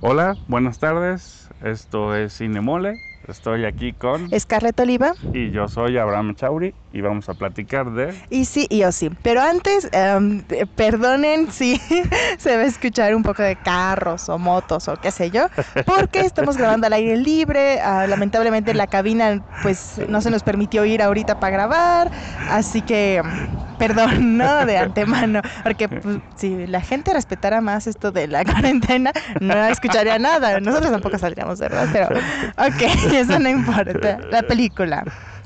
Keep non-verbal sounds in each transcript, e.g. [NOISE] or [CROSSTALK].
Hola, buenas tardes. Esto es Cinemole. Estoy aquí con Scarlett Oliva. y yo soy Abraham Chauri y vamos a platicar de Y sí, y yo sí. Pero antes, eh, perdonen si [LAUGHS] se va a escuchar un poco de carros o motos o qué sé yo, porque estamos grabando al aire libre. ah, lamentablemente la cabina pues no se nos permitió ir ahorita para grabar, así que em, perdón, [LAUGHS] ¿no? De antemano, porque pues, si la gente respetara más esto de la [LAUGHS] cuarentena, no escucharía nada. Nosotros tampoco saldríamos, ¿verdad? Pero, ok, eso no importa. La película,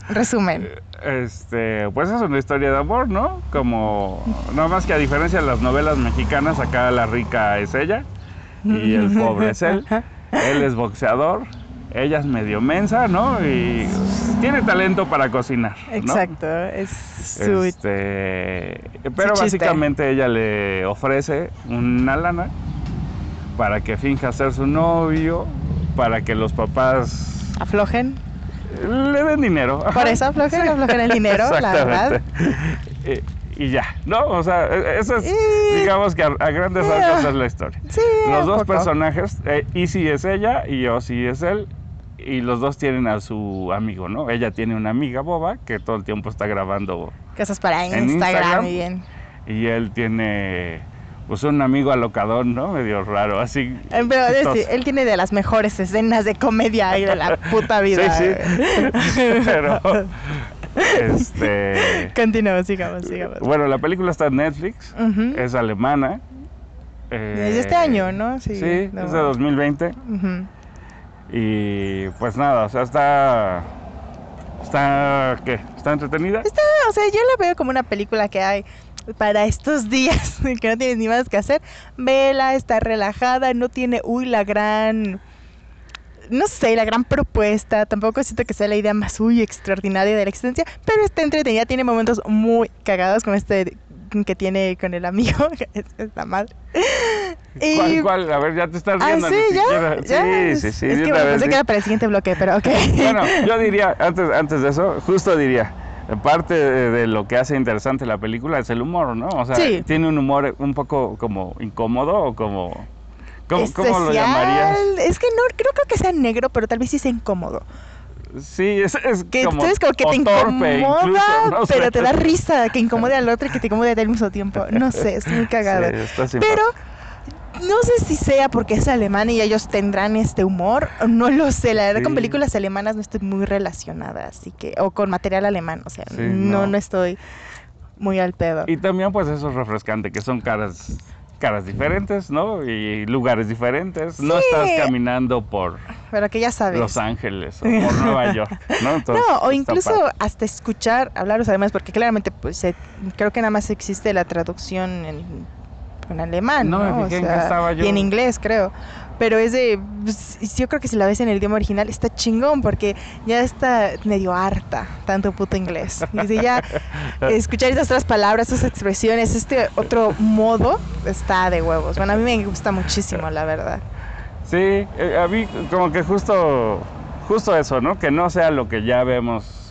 resumen. este, pues es una historia de amor, ¿no? Como no más que a diferencia de las novelas mexicanas, acá la rica es ella y el pobre es él. Él es boxeador, ella es medio mensa, ¿no? Y tiene talento para cocinar. ¿no? Exacto, es su... Este, pero básicamente ella le ofrece una lana para que finja ser su novio, para que los papás aflojen. le den dinero. Por eso aflojen, aflojen el dinero, la verdad. Y, ya, ¿no? O sea, e- eso es, Y- digamos que a, a grandes rasgos es la historia. Sí, Los dos poco. personajes, eh, Izzy es ella y Ozzy es él, y los dos tienen a su amigo, ¿no? Ella tiene una amiga boba que todo el tiempo está grabando Cosas para Instagram, Instagram. y bien. y él tiene pues un amigo alocadón, ¿no? Medio raro, así. Eh, Pero es decir, él tiene de las mejores escenas de comedia y de la puta vida. Sí, sí. [LAUGHS] Pero este Continuamos, sigamos, sigamos. bueno, la película está en Netflix, es alemana. Desde este eh, año, ¿no? Sí, Sí, no. es de 2020 Ujú. y pues nada, o sea, está está ¿qué? Está entretenida. Está, o sea, yo la veo como una película que hay para estos días [LAUGHS] que no tienes ni más que hacer. Vela, está relajada, no tiene, uy, la gran, no sé, la gran propuesta. Tampoco siento que sea la idea más, uy, extraordinaria de la existencia, pero está entretenida, tiene momentos muy cagados como este que tiene con el amigo, [LAUGHS] que es, es la madre. Y- ¿Cuál, cuál? A ver, ya te estás Ah, viendo sí, ni ya, ya. Sí, sí, sí. Es que me vez, pensé sí. que era para el siguiente bloque, pero ok. Bueno, yo diría, antes, antes de eso, justo diría, parte de, lo que hace interesante la película es el humor, ¿no? O sea, Sí. tiene un humor un poco como incómodo o como... ¿Cómo, cómo lo llamarías? Es que no, creo, creo que sea negro, pero tal vez sí sea incómodo. Sí, es, es Que como, entonces como que te incomoda, incluso, [LAUGHS] no sé. pero te da risa que incomode al otro y que te incomode a ti al mismo tiempo. No sé, es muy cagado. [LAUGHS] Sí, está pero. No sé si sea porque es alemán y ellos tendrán este humor, no lo sé. La verdad con Sí. películas alemanas no estoy muy relacionada, así que o con material alemán, o sea, Sí, no, no. no estoy muy al pedo. Y también pues eso es refrescante, que son caras caras diferentes, ¿no? Y lugares diferentes. No estás caminando por Pero que ya sabes. Los Ángeles o por Nueva [LAUGHS] York, ¿no? Entonces, No, o incluso padre. hasta escuchar hablar los alemanes, porque claramente pues se- creo que nada más existe la traducción en, en alemán, No ¿no? me O fijé en sea, estaba yo. Y en inglés, creo. Pero es de, pues, yo creo que si la ves en el idioma original está chingón, porque ya está medio harta tanto puto inglés. Si ya [LAUGHS] escuchar esas otras palabras, esas expresiones, este otro modo, está de huevos. Bueno, a mí me gusta muchísimo, la verdad. Sí, eh, a mí como que justo, justo eso, ¿no? Que no sea lo que ya vemos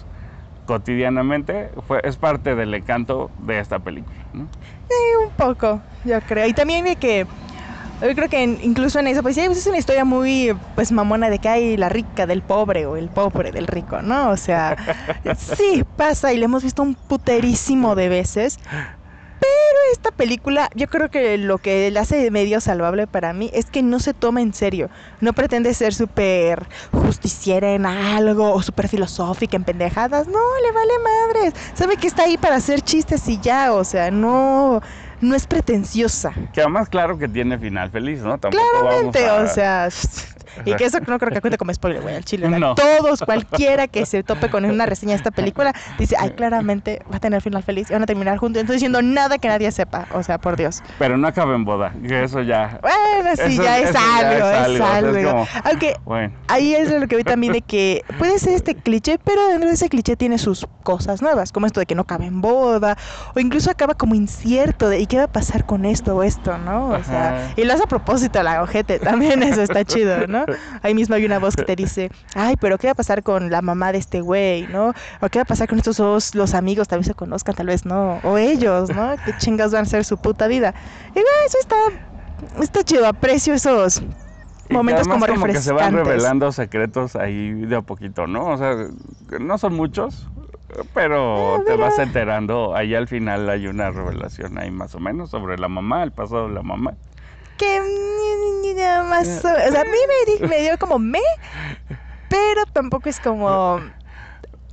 cotidianamente, fue, es parte del encanto de esta película, ¿no? Un poco, yo creo. Y también de que yo creo que en- incluso en eso, pues sí, pues es una historia muy pues mamona de que hay la rica del pobre o el pobre del rico, ¿no? O sea, [LAUGHS] sí pasa y lo hemos visto un puterísimo de veces. Pero esta película, yo creo que lo que la hace medio salvable para mí es que no se toma en serio. No pretende ser súper justiciera en algo o súper filosófica en pendejadas. No, le vale madres. Sabe que está ahí para hacer chistes y ya, o sea, no, no es pretenciosa. Que además claro que tiene final feliz, ¿no? Tampoco Claramente, vamos a- o sea, [LAUGHS] y que eso no creo que cuente como spoiler, güey, al chile. Todos, cualquiera que se tope con una reseña de esta película, dice, ay, claramente va a tener final feliz y van a terminar juntos. Estoy diciendo nada que nadie sepa, o sea, por Dios. Pero no acaba en boda, que eso ya... Bueno, sí, Eso- ya es ya algo, es algo, es como- Aunque Bueno, ahí es lo que vi también de que puede ser este cliché, pero dentro de ese cliché tiene sus cosas nuevas, como esto de que no cabe en boda, o incluso acaba como incierto de ¿y qué va a pasar con esto o esto, no? O sea, Ajá. y lo hace a propósito la ojete, también eso está chido, ¿no? [LAUGHS] Ahí mismo hay una voz que te dice, ay, pero ¿qué va a pasar con la mamá de este güey, no? O ¿qué va a pasar con estos dos, los amigos, tal vez se conozcan, tal vez no, o ellos, ¿no? ¿Qué chingas van a ser su puta vida? Y bueno, eso está, está chido, aprecio esos momentos además como que se van revelando secretos ahí de a poquito, ¿no? O sea, no son muchos, pero Ah, te vas enterando. Ahí al final hay una revelación ahí más o menos sobre la mamá, el pasado de la mamá. Que mm, más o, sea, a mí me, di- me dio como me, pero tampoco es como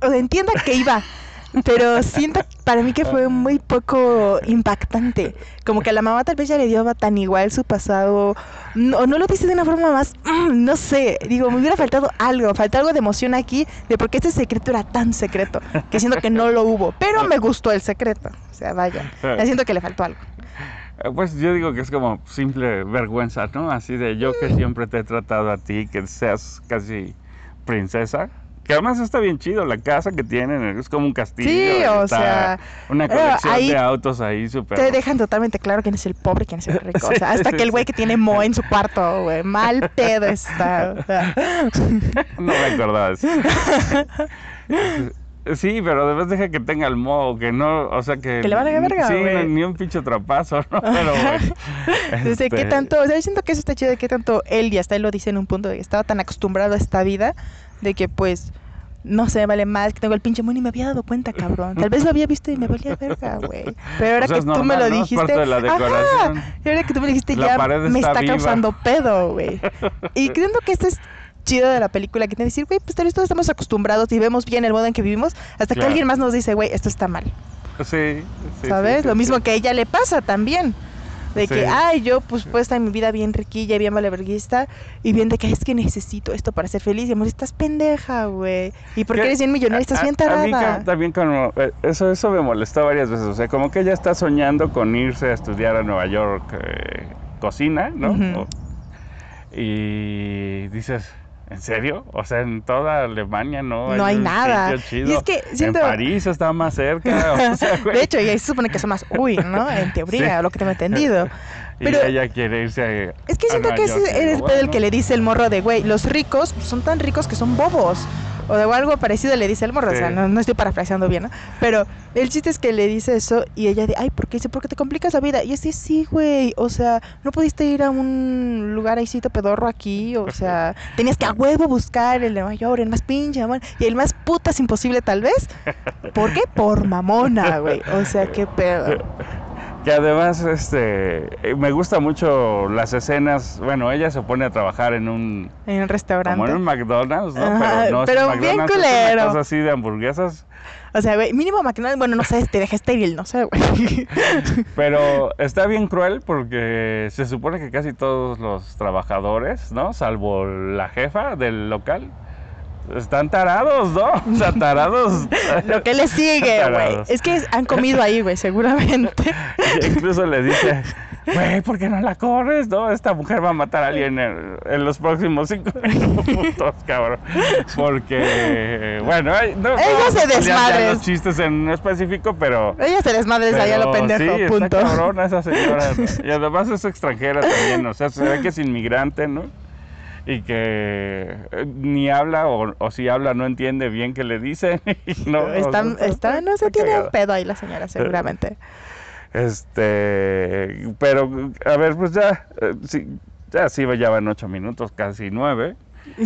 o sea, entiendo a qué iba, pero siento para mí que fue muy poco impactante, como que a la mamá tal vez ya le dio tan igual su pasado no- o no lo dice de una forma más, mm, no sé, digo, me hubiera faltado algo, faltó algo de emoción aquí de por qué este secreto era tan secreto, que siento que no lo hubo, pero me gustó el secreto, o sea, vaya, ya siento que le faltó algo. Eh, Pues yo digo que es como simple vergüenza, ¿no? Así de yo que siempre te he tratado a ti, que seas casi princesa. Que además está bien chido la casa que tienen, es como un castillo. Sí, o sea, Una colección ahí de autos ahí súper. Te dejan totalmente claro quién es el pobre y quién es el rico. O sea, hasta sí, que el güey sí. que tiene Mo en su cuarto, güey. Mal pedo está. o sea. [LAUGHS] No me acordaba de eso. [LAUGHS] Sí, pero además deja que tenga el modo, que no, o sea que... Que le valga verga, Sí, güey. ni un pinche trapazo, ¿no? [LAUGHS] Pero, güey, Desde qué este, tanto, o sea, yo siento que eso está chido de qué tanto él y hasta él lo dice en un punto de que estaba tan acostumbrado a esta vida de que pues no sé, vale más que tengo el pinche mono y me había dado cuenta, cabrón. Tal vez lo había visto y me valía verga, güey. Pero ahora O sea, que tú me lo ¿no? Es dijiste, parte de la ajá, y ahora que tú me lo dijiste La ya me está está causando pedo, güey. Y creo que esto es chido de la película que te decir, güey, pues tal vez todos estamos acostumbrados y vemos bien el modo en que vivimos hasta que alguien más nos dice, güey, esto está mal. Sí, sí, ¿Sabes? sí, sí, Lo mismo que a ella le pasa también. De que, ay, yo pues puedo estar en mi vida bien riquilla, bien valeverguista, y bien de que es que necesito esto para ser feliz. Y amor, estás pendeja, güey. Y porque Que eres bien millonaria, estás a- bien A mí tarada. también como, eh, eso, eso me molestó varias veces. O sea, como que ella está soñando con irse a estudiar a Nueva York eh, cocina, ¿no? O- y dices, ¿en serio? O sea, en toda Alemania no, No hay un nada. chido. Y es que siento- En París está más cerca. o sea, [LAUGHS] güey. de hecho, y ahí se supone que son más uy, ¿no? En teoría, Sí. lo que tengo entendido. [LAUGHS] y pero- ella quiere irse a. Es que a siento Nueva que y es el bueno. que le dice el morro de, güey, los ricos son tan ricos que son bobos. O de algo parecido le dice el morro, o sea, no, no estoy parafraseando bien, ¿no? Pero el chiste es que le dice eso y ella de, ay, ¿por qué? Dice, porque te complicas la vida. Y así, sí, güey, o sea, no pudiste ir a un lugar ahícito pedorro aquí, o [LAUGHS] sea, tenías que a huevo buscar el de York, el más pinche, mamón, y el más putas imposible tal vez. ¿Por qué? Por mamona, güey. O sea, qué pedo. Que además, este, eh, me gusta mucho las escenas. Bueno, ella se pone a trabajar en un, En un restaurante. como en un McDonald's, ¿no? Ajá, pero no es pero un bien McDonald's, es culero. cosa así de hamburguesas. O sea, güey, mínimo McDonald's, bueno, no sé, te deja estéril, no sé, güey. [LAUGHS] Pero está bien cruel porque se supone que casi todos los trabajadores, ¿no? Salvo la jefa del local, están tarados, ¿no? O sea, tarados. [LAUGHS] Lo que le sigue, güey. Es que han comido ahí, güey, seguramente. [LAUGHS] Incluso le dice, güey, ¿por qué no la corres? No, esta mujer va a matar a alguien en, en los próximos cinco minutos, [LAUGHS] cabrón. Porque, bueno, no, Ella se desmadres. los chistes en específico, pero... Ella se desmadres allá lo pendejo, sí, punto. Está cabrona esa señora. ¿no? Y además es extranjera también, o sea, se ve que es inmigrante, ¿no? Y que eh, ni habla, o, o si habla no entiende bien qué le dicen. [LAUGHS] y no, o está, sea, está, no se tiene un pedo ahí la señora, seguramente. Este, pero, a ver, pues ya, eh, sí, ya sí, ya van ocho minutos, casi nueve.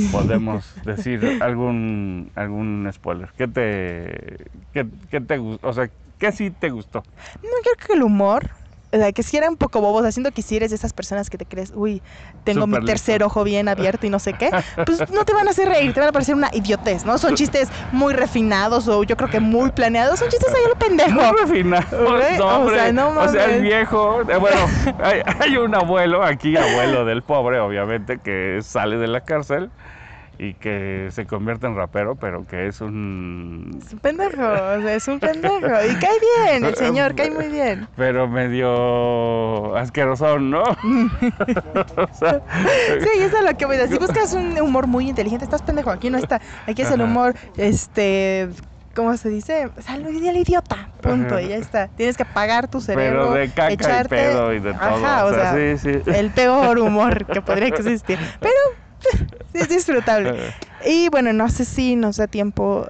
Podemos [LAUGHS] decir algún algún spoiler. ¿Qué te, qué, qué te gustó? O sea, ¿qué sí te gustó? No, creo que el humor, o sea, que si era un poco bobo, haciendo que si eres de esas personas que te crees, uy, tengo mi tercer listo. ojo bien abierto y no sé qué, [LAUGHS] pues no te van a hacer reír, te van a parecer una idiotez, ¿no? Son chistes muy refinados o yo creo que muy planeados, son chistes ahí lo pendejo. Muy refinado. Güey, no, o hombre. sea, no O sea, el viejo. eh, bueno, [LAUGHS] hay, hay un abuelo aquí, abuelo del pobre, obviamente, que sale de la cárcel y que se convierte en rapero, pero que es un. Es un pendejo, o sea, es un pendejo. Y [LAUGHS] cae bien, el señor, cae muy bien. Pero medio asquerosón, ¿no? [LAUGHS] [LAUGHS] o sea, Sí, eso es lo que voy a decir. Si buscas un humor muy inteligente, estás pendejo. Aquí no está. Aquí es el humor, este. ¿Cómo se dice? Lo ideal idiota. Punto. Y ya está. Tienes que apagar tu cerebro. pero de caca echarte... y pedo y de todo. Ajá, o sea, sí, sí. el peor humor que podría existir. Pero [LAUGHS] es disfrutable. [LAUGHS] Y bueno, no sé si nos da tiempo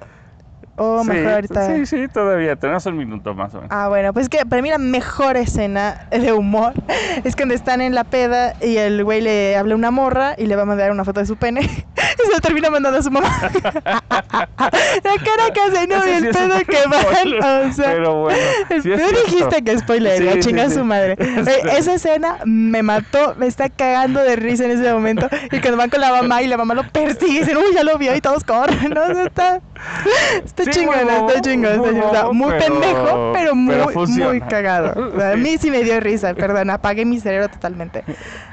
O sí, mejor ahorita. Sí, sí, todavía. Tenemos un minuto más o menos. Ah, bueno, pues que para mí la mejor escena de humor [LAUGHS] es cuando están en la peda y el güey le habla a una morra y le va a mandar una foto de su pene [LAUGHS] y se lo termina mandando a su mamá. [LAUGHS] la cara que hace, no, y el sí pedo que van. O sea, pero bueno, sí cierto. dijiste que spoiler, Sí, sí, chinga sí. su madre. Eh, Esa escena me mató, me está cagando de risa en ese momento. Y cuando van con la mamá y la mamá lo persigue y dicen, uy, ya lo vio y todos corren. ¿no? O sea, está, [LAUGHS] está Sí, bobo, está chingón, está muy pero- pendejo, pero muy, pero muy cagado. [LAUGHS] A mí sí me dio risa, perdón, apagué mi cerebro totalmente.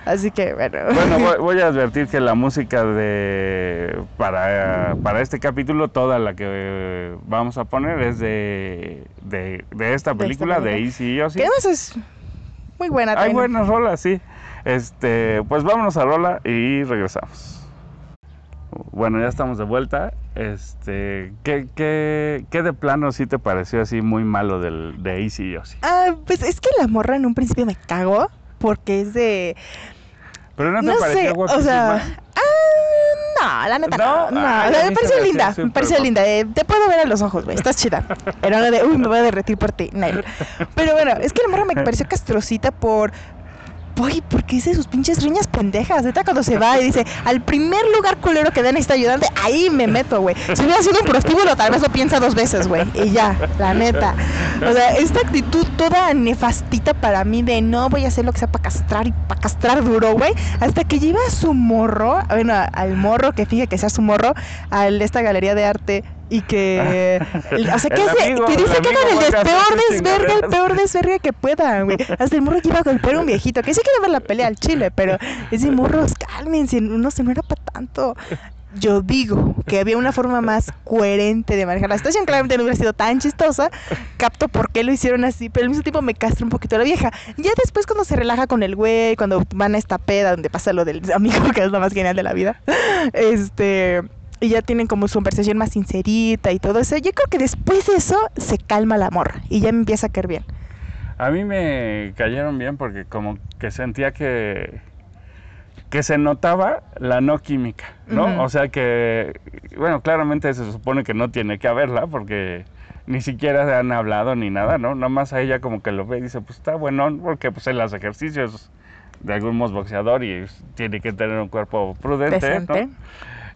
Así que, bueno. Bueno, voy, [LAUGHS] voy a advertir que la música de para, para este capítulo, toda la que vamos a poner es de, de, de esta película, de película. Easy y que además es muy buena Hay también. buenas rolas, sí. Este, pues vámonos a rola y regresamos. Bueno, ya estamos de vuelta. Este, ¿qué, qué, qué de plano sí te pareció así muy malo del, de Easy y Ozzy? Ah, pues es que la morra en un principio me cagó porque es de... Pero no te No pareció sé, o guapísima? sea... Ah, no, la neta no. No, me pareció linda, me pareció guapa. linda. eh, te puedo ver a los ojos, güey, estás chida. No de, uy, me voy a derretir por ti. Pero bueno, es que la morra me pareció castrosita por... Uy, porque dice sus pinches riñas pendejas. Neta, cuando se va y dice, al primer lugar culero que den está ayudante, ahí me meto, güey. Si hubiera sido un prostíbulo, tal vez lo piensa dos veces, güey. Y ya, la neta. O sea, esta actitud toda nefastita para mí de no voy a hacer lo que sea para castrar y para castrar duro, güey. Hasta que lleva a su morro, bueno, al morro, que fije que sea su morro, a esta galería de arte y que. [LAUGHS] o sea, que, El hace- amigo, que dice el que amigo el a hacer peor sus desverga, el peor desverga que puedan, güey. Hasta el morro que iba a golpear a un viejito, que sí quiere ver la pelea al chile, pero ese morros, cálmense, no se no era para tanto. Yo digo que había una forma más coherente de manejar la situación. Claramente no hubiera sido tan chistosa. Capto por qué lo hicieron así, pero al mismo tiempo me castra un poquito la vieja. Ya después, cuando se relaja con el güey, cuando van a esta peda donde pasa lo del amigo, [LAUGHS] que es lo más genial de la vida, este. Y ya tienen como su conversación más sincerita y todo eso. Yo creo que después de eso se calma la morra y ya me empieza a caer bien. A mí me cayeron bien porque como que sentía que que se notaba la no química, ¿no? O sea que, bueno, claramente se supone que no tiene que haberla porque ni siquiera se han hablado ni nada, ¿no? Nada más a ella como que lo ve y dice, pues está bueno, porque pues él hace ejercicios de algún boxeador y tiene que tener un cuerpo prudente. ¿no?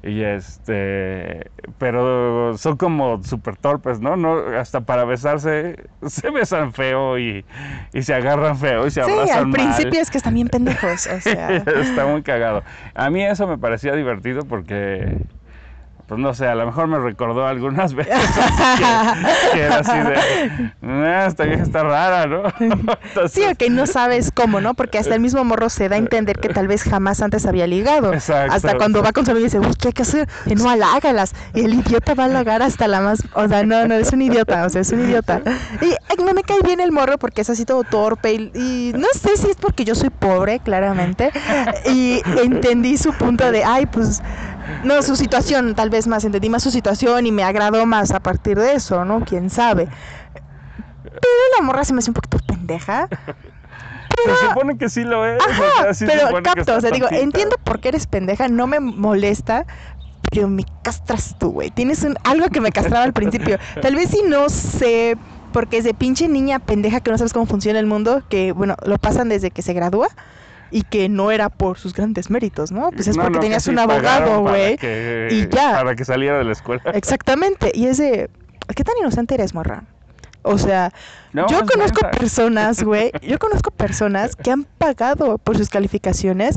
Y este, pero son como súper torpes, ¿no? ¿no? Hasta para besarse [LAUGHS] se besan feo y, y se agarran feo y se Sí, abrazan al mal. principio es que están bien pendejos. O [LAUGHS] sea. Está muy cagado. A mí eso me parecía divertido porque, pues no sé, a lo mejor me recordó algunas [LAUGHS] veces [LAUGHS] que, que era así de, "Ah, esta vieja está rara, ¿no? [LAUGHS] Entonces, Sí, o que no sabes cómo, ¿no? Porque hasta el mismo morro se da a entender que tal vez jamás antes había ligado. Exacto, hasta cuando va con su amigo y dice, uy, ¿qué hay que hacer? Y no halágalas. Y el idiota va a halagar hasta la más. O sea, no, no, es un idiota, o sea, es un idiota. Y ay, no me cae bien el morro porque es así todo torpe. Y, y no sé si es porque yo soy pobre, claramente. Y entendí su punto de, ay, pues. No, su situación, tal vez más, entendí más su situación y me agradó más a partir de eso, ¿no? Quién sabe. Pero la morra se me hace un poquito pendeja. se supone que sí lo es. o Ajá, sea, sí se pero capto, o sea, digo, entiendo por qué eres pendeja, no me molesta, pero me castras tú, güey. Tienes un, algo que me castraba al principio. [LAUGHS] Tal vez si no sé, porque es de pinche niña pendeja que no sabes cómo funciona el mundo, que, bueno, lo pasan desde que se gradúa y que no era por sus grandes méritos, ¿no? Pues es No, porque no, tenías un abogado, güey. y ya. Para que saliera de la escuela. [LAUGHS] Exactamente. Y es de, ¿qué tan inocente eres, morra? O sea, No, yo es conozco personas, güey, [LAUGHS] yo conozco personas que han pagado por sus calificaciones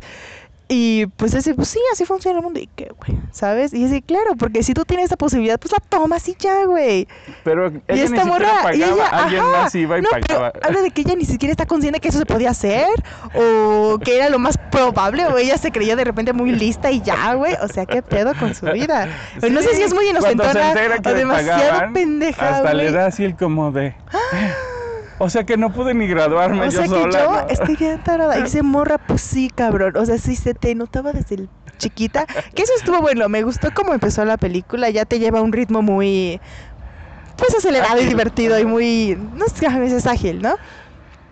y pues ese, pues sí, así funciona el mundo y qué, güey, ¿sabes? Y así, claro, porque si tú tienes esa posibilidad, pues la tomas y ya, güey. Pero Y ella ni esta morra, pagaba, y ella, alguien ajá, más iba y no, pero habla de que ella ni siquiera está consciente que eso se podía hacer o que era lo más probable o ella se creía de repente muy lista y ya, güey, o sea, qué pedo con su vida. [LAUGHS] No sé si es muy inocentona o demasiado pagaban, pendeja, Hasta le da así el como de. [GASPS] [LAUGHS] O sea que no pude ni graduarme O yo sea que sola. yo ¿no? estoy bien tarada. Y dice [LAUGHS] morra, pues sí, cabrón. O sea, sí se te notaba desde el chiquita. Que eso estuvo bueno. Me gustó cómo empezó la película. Ya te lleva a un ritmo muy. Pues acelerado y divertido y muy. No sé, a veces ágil, ¿no?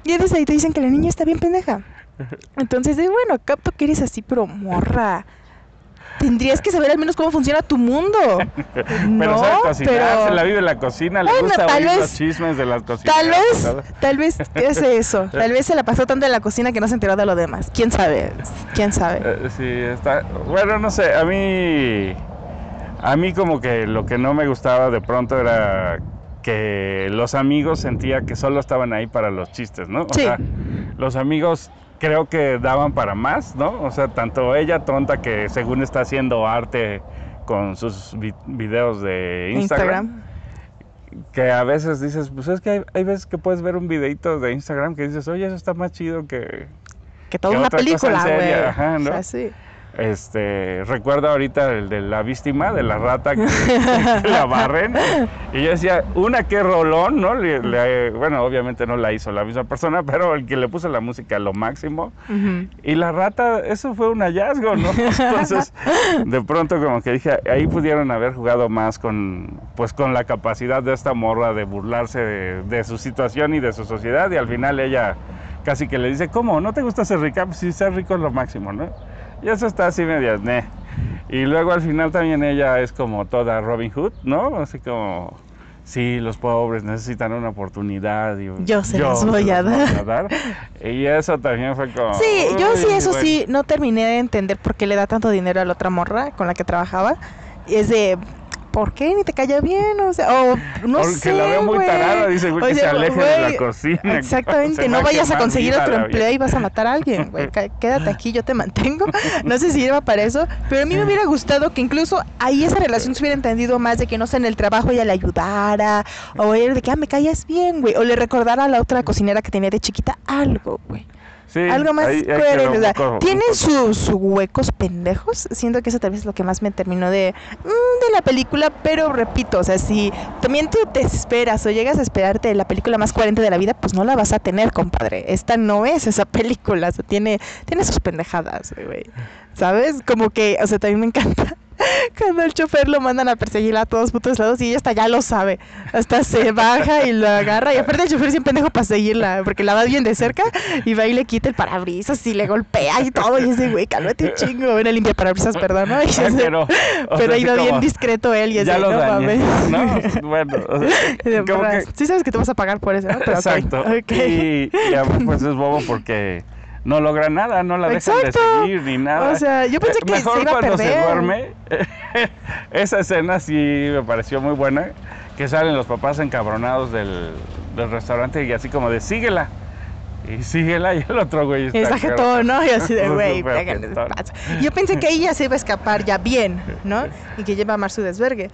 Y desde ahí te dicen que la niña está bien pendeja. [LAUGHS] Entonces, bueno, capto que eres así, pero morra. Tendrías que saber al menos cómo funciona tu mundo. [LAUGHS] pero no, sabe cocinar, pero- se la vive en la cocina, le Bueno, gusta tal oír vez- los chismes de las cocinas. Tal vez, tal vez hace eso. Tal vez se la pasó tanto en la cocina que no se enteró de lo demás. ¿Quién sabe? ¿Quién sabe? Eh, sí, está. Bueno, no sé, a mí. A mí, como que lo que no me gustaba de pronto era que los amigos sentía que solo estaban ahí para los chistes, ¿no? O Sí. sea, los amigos creo que daban para más, ¿no? O sea, tanto ella tonta que según está haciendo arte con sus vi- videos de Instagram, que a veces dices, pues es que hay, hay veces que puedes ver un videito de Instagram que dices, oye, eso está más chido que, Que toda que una película, güey. ¿no? O sea, sí. Este, recuerdo ahorita el de la víctima, de la rata que, [LAUGHS] que la barren. Y yo decía, una que rolón, ¿no? Le- le- bueno, obviamente no la hizo la misma persona, pero el que le puso la música a lo máximo. Y la rata, eso fue un hallazgo, ¿no? [LAUGHS] Entonces, de pronto como que dije, ahí pudieron haber jugado más con, pues con la capacidad de esta morra de burlarse de, de su situación y de su sociedad. Y al final ella casi que le dice, ¿cómo? ¿No te gusta ser rica? Pues sí, ser rico es lo máximo, ¿no? Y eso está así medio. Y luego al final también ella es como toda Robin Hood, ¿no? Así como, sí, los pobres necesitan una oportunidad. Y Yo se las se voy a las dar. Y eso también fue como... Sí, yo sí, "Uy, eso bueno". sí, no terminé de entender por qué le da tanto dinero a la otra morra con la que trabajaba. Es de, ¿por qué? Ni te cayó bien, o sea, o no Porque sé, la veo muy güey. tarada, dice, güey, O que se aleje de la cocina. Exactamente, no va vayas a conseguir otro empleo y vas a matar a alguien, güey. Quédate aquí, yo te mantengo. [LAUGHS] No sé si sirva para eso, pero a mí me hubiera gustado que incluso ahí esa relación se hubiera entendido más de que no sé, en el trabajo ella le ayudara, o era de que, ah, me callas bien, güey, o le recordara a la otra cocinera que tenía de chiquita algo, güey. Sí, Algo más quedó coherente. o sea, poco- sus sus huecos pendejos. Siento que eso tal vez es lo que más me terminó de, mm, de la película. Pero repito, o sea, si también tú te esperas o llegas a esperarte la película más coherente de la vida, pues no la vas a tener, compadre. Esta no es esa [LAUGHS] película. O sea, tiene, tiene sus pendejadas, güey. ¿Sabes? Como que, o sea, también me encanta. [LAUGHS] Cuando el chofer lo mandan a perseguir a todos putos lados y ella hasta ya lo sabe. Hasta se baja y lo agarra. Y aparte el chofer es un pendejo para seguirla, porque la va bien de cerca y va y le quita el parabrisas y le golpea y todo. Y ese güey, cálmate un chingo. Bueno, limpia parabrisas, perdón, ¿no? Y Ay, ese- pero, [LAUGHS] pero ha ido bien discreto él y es Ya de, lo no dañé, mames. ¿no? Bueno, o sea, [LAUGHS] como que... Sí sabes que te vas a pagar por eso, ¿no? Pero Exacto. ok. Y, y pues es bobo porque no logra nada, no la dejan Exacto. de seguir ni nada. O sea, yo pensé Eh, que [LAUGHS] Mejor se iba a cuando se duerme, [LAUGHS] esa escena sí me pareció muy buena, que salen los papás encabronados del, del restaurante y así como de síguela. Y síguela y el otro güey está... Está jetón, ¿no? Y así de, [LAUGHS] güey. Yo pensé que ella se iba a escapar ya bien, ¿no? Y que lleva a amar su desvergue.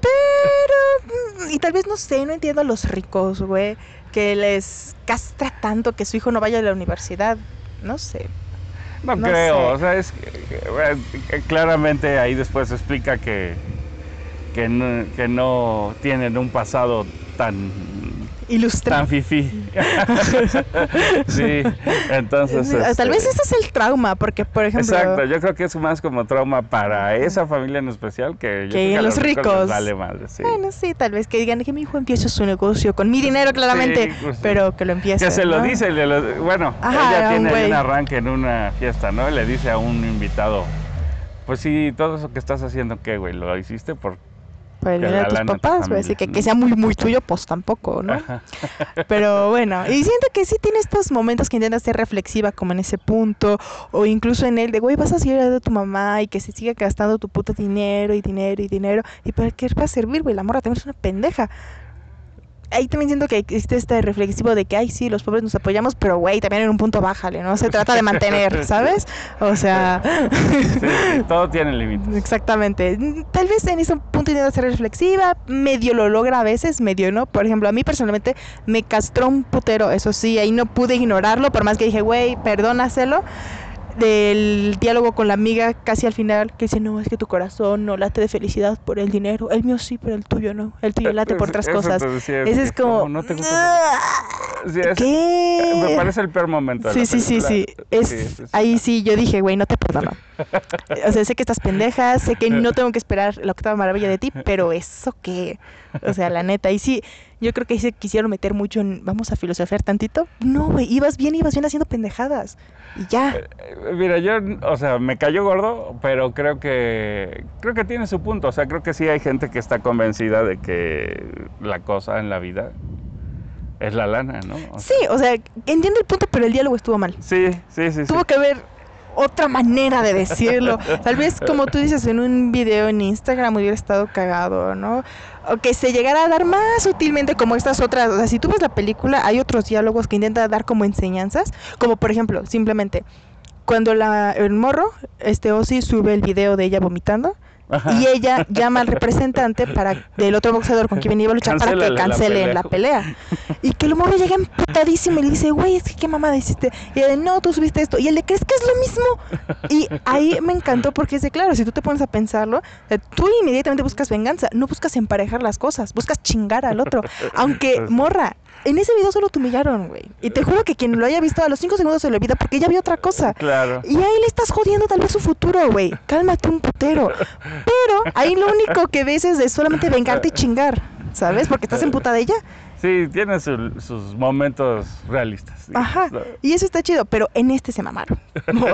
Pero, y tal vez no sé, no entiendo a los ricos, güey, que les castra tanto que su hijo no vaya a la universidad. No sé. No, No creo, sé. o sea, es claramente ahí después se explica que, que, no, que no tienen un pasado tan Ilustra. tan fifí. [LAUGHS] sí, entonces Tal vez este, ese es el trauma, porque, por ejemplo... Exacto, yo creo que es más como trauma para esa familia en especial que, yo Que a los ricos. vale madre, sí. Bueno, sí, tal vez que digan que mi hijo empiece su negocio con mi dinero, claramente, Sí, pues, pero que lo empiece. Que se lo dice, le lo- bueno, Ajá, ella tiene un arranque en una fiesta, ¿no? Le dice a un invitado, pues sí, todo eso que estás haciendo, ¿qué, güey? ¿Lo hiciste por...? Por el dinero de tus papás, güey, así que, que sea muy, muy tuyo, pues tampoco, ¿no? Ajá. [LAUGHS] Pero bueno, y siento que sí tiene estos momentos que intenta ser reflexiva, como en ese punto, o incluso en el de, güey, vas a seguir a tu mamá y que se siga gastando tu puto dinero y dinero y dinero, y para qué va a servir, güey, la morra también es una pendeja. Ahí también siento que existe este reflexivo de que, ay, sí, los pobres nos apoyamos, pero güey, también en un punto bájale, ¿no? Se trata de mantener, [LAUGHS] ¿sabes? O sea... Sí, sí, todo tiene límites. [LAUGHS] Exactamente. Tal vez en ese punto intenta ser reflexiva, medio lo logra a veces, medio no. Por ejemplo, a mí personalmente me castró un putero, eso sí, ahí no pude ignorarlo, por más que dije, güey, perdónaselo. Del diálogo con la amiga casi al final, que dice, no, es que tu corazón no late de felicidad por el dinero. El mío sí, pero el tuyo no. El tuyo late por otras Eso cosas. Ese es que como... ¿No te gusta? Sí, es- ¿Qué? Me parece el peor momento Sí, sí, sí, sí. Es, Sí, ahí sí, yo dije, güey, no te perdono. [LAUGHS] O sea, sé que estás pendeja, sé que no tengo que esperar la octava maravilla de ti, pero eso qué. [LAUGHS] O sea, la neta. Y sí, yo creo que ahí se quisieron meter mucho en. Vamos a filosofar tantito. No, güey, ibas bien, ibas bien haciendo pendejadas. Y ya. Eh, Mira, yo, o sea, me cayó gordo, pero creo que creo que tiene su punto. O sea, creo que sí hay gente que está convencida de que la cosa en la vida es la lana, ¿no? O Sí, o sea, entiendo el punto, pero el diálogo estuvo mal. Sí, sí, sí. sí. Tuvo que haber otra manera de decirlo. Tal vez, como tú dices, en un video en Instagram hubiera estado cagado, ¿no? O que se llegara a dar más sutilmente como estas otras. O sea, si tú ves la película, hay otros diálogos que intentan dar como enseñanzas. Como por ejemplo, simplemente, cuando la, el morro, este Ozzy, sube el video de ella vomitando. Ajá. Y ella llama al representante para del otro boxeador con quien venía a luchar para que la cancelen la pelea. Y que el morro llega emputadísimo y le dice, güey, es que qué mamada hiciste. Y de, no, tú subiste esto. Y él le, ¿crees que es lo mismo? Y ahí me encantó porque es de, claro, si tú te pones a pensarlo, sea, tú inmediatamente buscas venganza, no buscas emparejar las cosas, buscas chingar al otro. Aunque, [LAUGHS] morra, en ese video solo te humillaron, güey. Y te juro que quien lo haya visto a los cinco segundos se le olvida porque ya vio otra cosa. Claro. Y ahí le estás jodiendo tal vez su futuro, güey. Cálmate un putero. Pero ahí lo único que ves es de solamente vengarte y chingar, ¿sabes? Porque estás emputada de ella. Sí, tiene su- sus momentos realistas. digamos, Ajá. Y eso está chido, pero en este se mamaron.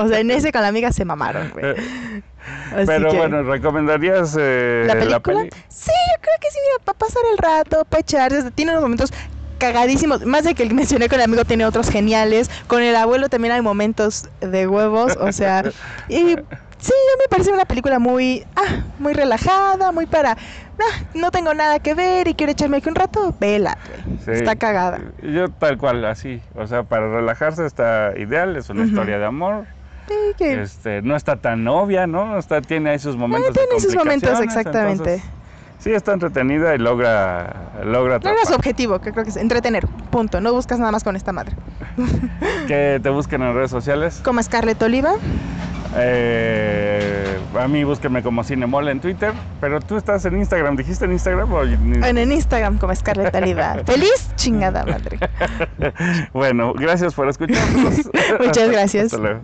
O sea, en ese con la amiga se mamaron, güey. [LAUGHS] Así Pero que- bueno, ¿recomendarías eh, ¿La película? peli? Sí, yo creo que sí, mira, para pasar el rato, para echarse. Tiene unos momentos cagadísimos. Más de que el que mencioné con el amigo tiene otros geniales. Con el abuelo también hay momentos de huevos. O sea, [LAUGHS] y sí, me parece una película muy, ah, muy relajada, muy para. ah, no tengo nada que ver y quiero echarme aquí un rato. Vela. Sí. Está cagada. Yo tal cual, así. O sea, para relajarse está ideal, es una historia de amor. Sí, que Este, no está tan obvia, ¿no? Está, tiene ahí sus momentos de Eh, tiene sus momentos, exactamente. entonces, sí, está entretenida y logra, logra logra su objetivo, que creo que es entretener. Punto. No buscas nada más con esta madre. [LAUGHS] Que te busquen en redes sociales. Como Scarlett Oliva. Eh, a mí búsquenme como Cinemol en Twitter. Pero tú estás en Instagram. ¿Dijiste en Instagram? o en Instagram como Scarlett Oliva. [LAUGHS] Feliz chingada madre. [LAUGHS] bueno, gracias por escucharnos. Muchas gracias. Hasta luego.